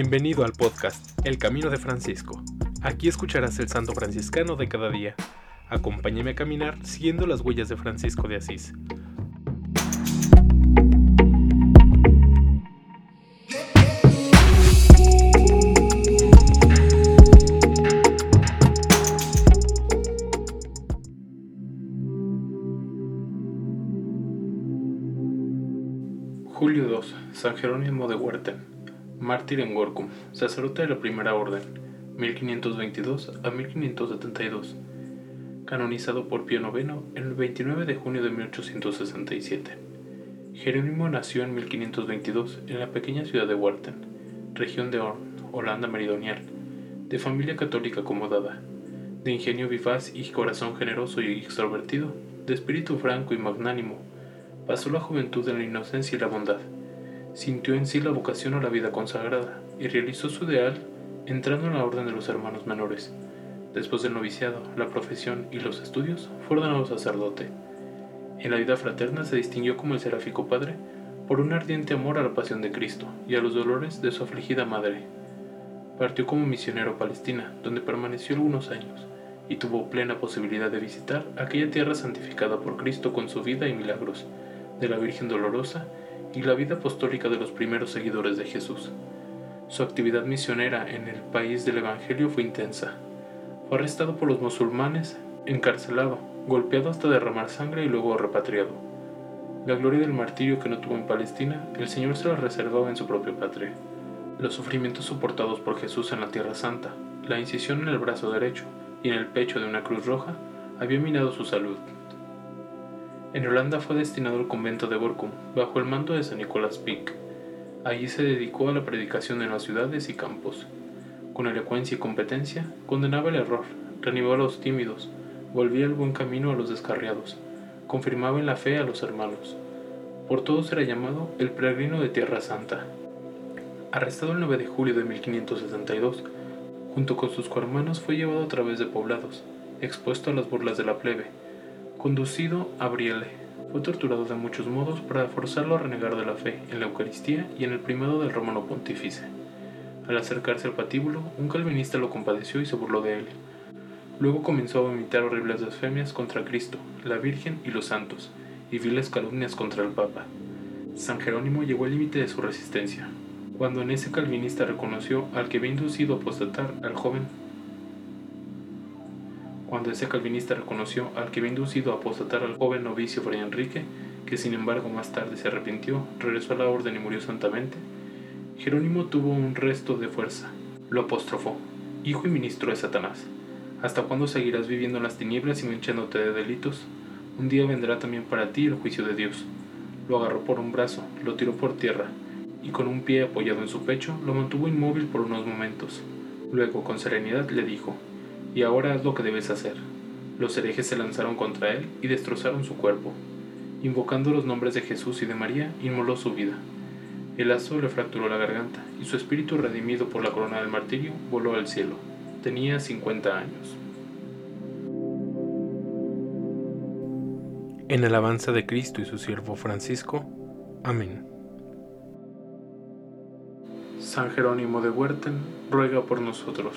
Bienvenido al podcast El Camino de Francisco. Aquí escucharás el santo franciscano de cada día. Acompáñame a caminar siguiendo las huellas de Francisco de Asís. Julio 2. San Jerónimo de Huerten, mártir en Gorkum, sacerdote de la Primera Orden, 1522 a 1572, canonizado por Pío IX el 29 de junio de 1867. Jerónimo nació en 1522 en la pequeña ciudad de Huerten, región de Horn, Holanda Meridional, de familia católica acomodada, de ingenio vivaz y corazón generoso y extrovertido, de espíritu franco y magnánimo, Pasó la juventud en la inocencia y la bondad. Sintió en sí la vocación a la vida consagrada y realizó su ideal entrando en la orden de los hermanos menores. Después del noviciado, la profesión y los estudios, fue ordenado sacerdote. En la vida fraterna se distinguió como el seráfico padre por un ardiente amor a la pasión de Cristo y a los dolores de su afligida madre. Partió como misionero a Palestina, donde permaneció algunos años, y tuvo plena posibilidad de visitar aquella tierra santificada por Cristo con su vida y milagros, de la Virgen Dolorosa y la vida apostólica de los primeros seguidores de Jesús. Su actividad misionera en el país del Evangelio fue intensa. Fue arrestado por los musulmanes, encarcelado, golpeado hasta derramar sangre y luego repatriado. La gloria del martirio que no tuvo en Palestina, el Señor se la reservaba en su propia patria. Los sufrimientos soportados por Jesús en la Tierra Santa, la incisión en el brazo derecho y en el pecho de una cruz roja, había minado su salud. En Holanda fue destinado al convento de Borkum, bajo el mando de San Nicolás Pick. Allí se dedicó a la predicación en las ciudades y campos. Con elocuencia y competencia, condenaba el error, reanimaba a los tímidos, volvía el buen camino a los descarriados, confirmaba en la fe a los hermanos. Por todos era llamado el peregrino de Tierra Santa. Arrestado el 9 de julio de 1562, junto con sus cohermanos fue llevado a través de poblados, expuesto a las burlas de la plebe, Conducido a Brielle, fue torturado de muchos modos para forzarlo a renegar de la fe en la Eucaristía y en el primado del romano pontífice. Al acercarse al patíbulo, un calvinista lo compadeció y se burló de él. Luego comenzó a vomitar horribles blasfemias contra Cristo, la Virgen y los santos, y viles calumnias contra el Papa. San Jerónimo llegó al límite de su resistencia, cuando en ese calvinista reconoció al que había inducido a apostatar al joven cuando ese calvinista reconoció al que había inducido a apostatar al joven novicio Fray Enrique, que sin embargo más tarde se arrepintió, regresó a la orden y murió santamente, Jerónimo tuvo un resto de fuerza. Lo apostrofó, hijo y ministro de Satanás. ¿Hasta cuándo seguirás viviendo en las tinieblas y manchándote de delitos? Un día vendrá también para ti el juicio de Dios. Lo agarró por un brazo, lo tiró por tierra, y con un pie apoyado en su pecho, lo mantuvo inmóvil por unos momentos. Luego, con serenidad, le dijo, y ahora haz lo que debes hacer. Los herejes se lanzaron contra él y destrozaron su cuerpo. Invocando los nombres de Jesús y de María, inmoló su vida. El lazo le fracturó la garganta y su espíritu, redimido por la corona del martirio, voló al cielo. Tenía 50 años. En alabanza de Cristo y su siervo Francisco. Amén. San Jerónimo de Huerten, ruega por nosotros.